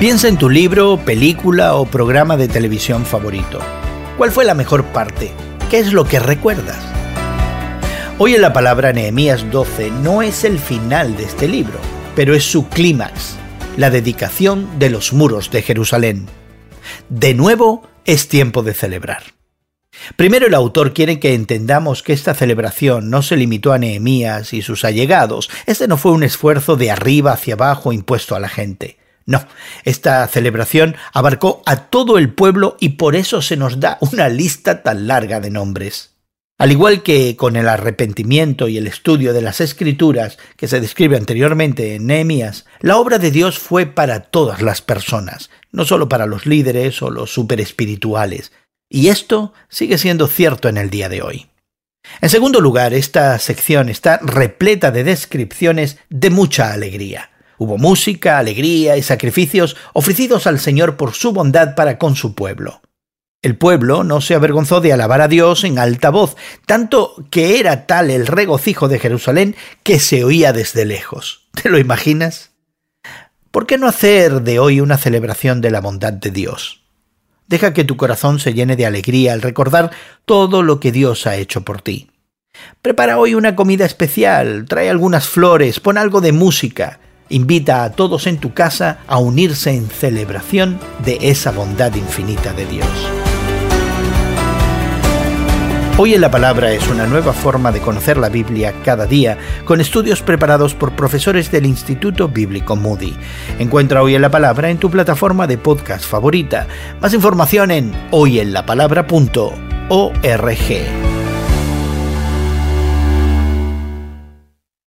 Piensa en tu libro, película o programa de televisión favorito. ¿Cuál fue la mejor parte? ¿Qué es lo que recuerdas? Hoy en la palabra Nehemías 12 no es el final de este libro, pero es su clímax, la dedicación de los muros de Jerusalén. De nuevo es tiempo de celebrar. Primero el autor quiere que entendamos que esta celebración no se limitó a Nehemías y sus allegados. Este no fue un esfuerzo de arriba hacia abajo impuesto a la gente. No, esta celebración abarcó a todo el pueblo y por eso se nos da una lista tan larga de nombres. Al igual que con el arrepentimiento y el estudio de las escrituras que se describe anteriormente en Nehemías, la obra de Dios fue para todas las personas, no solo para los líderes o los superespirituales. Y esto sigue siendo cierto en el día de hoy. En segundo lugar, esta sección está repleta de descripciones de mucha alegría. Hubo música, alegría y sacrificios ofrecidos al Señor por su bondad para con su pueblo. El pueblo no se avergonzó de alabar a Dios en alta voz, tanto que era tal el regocijo de Jerusalén que se oía desde lejos. ¿Te lo imaginas? ¿Por qué no hacer de hoy una celebración de la bondad de Dios? Deja que tu corazón se llene de alegría al recordar todo lo que Dios ha hecho por ti. Prepara hoy una comida especial, trae algunas flores, pon algo de música, Invita a todos en tu casa a unirse en celebración de esa bondad infinita de Dios. Hoy en la Palabra es una nueva forma de conocer la Biblia cada día, con estudios preparados por profesores del Instituto Bíblico Moody. Encuentra Hoy en la Palabra en tu plataforma de podcast favorita. Más información en hoyenlapalabra.org.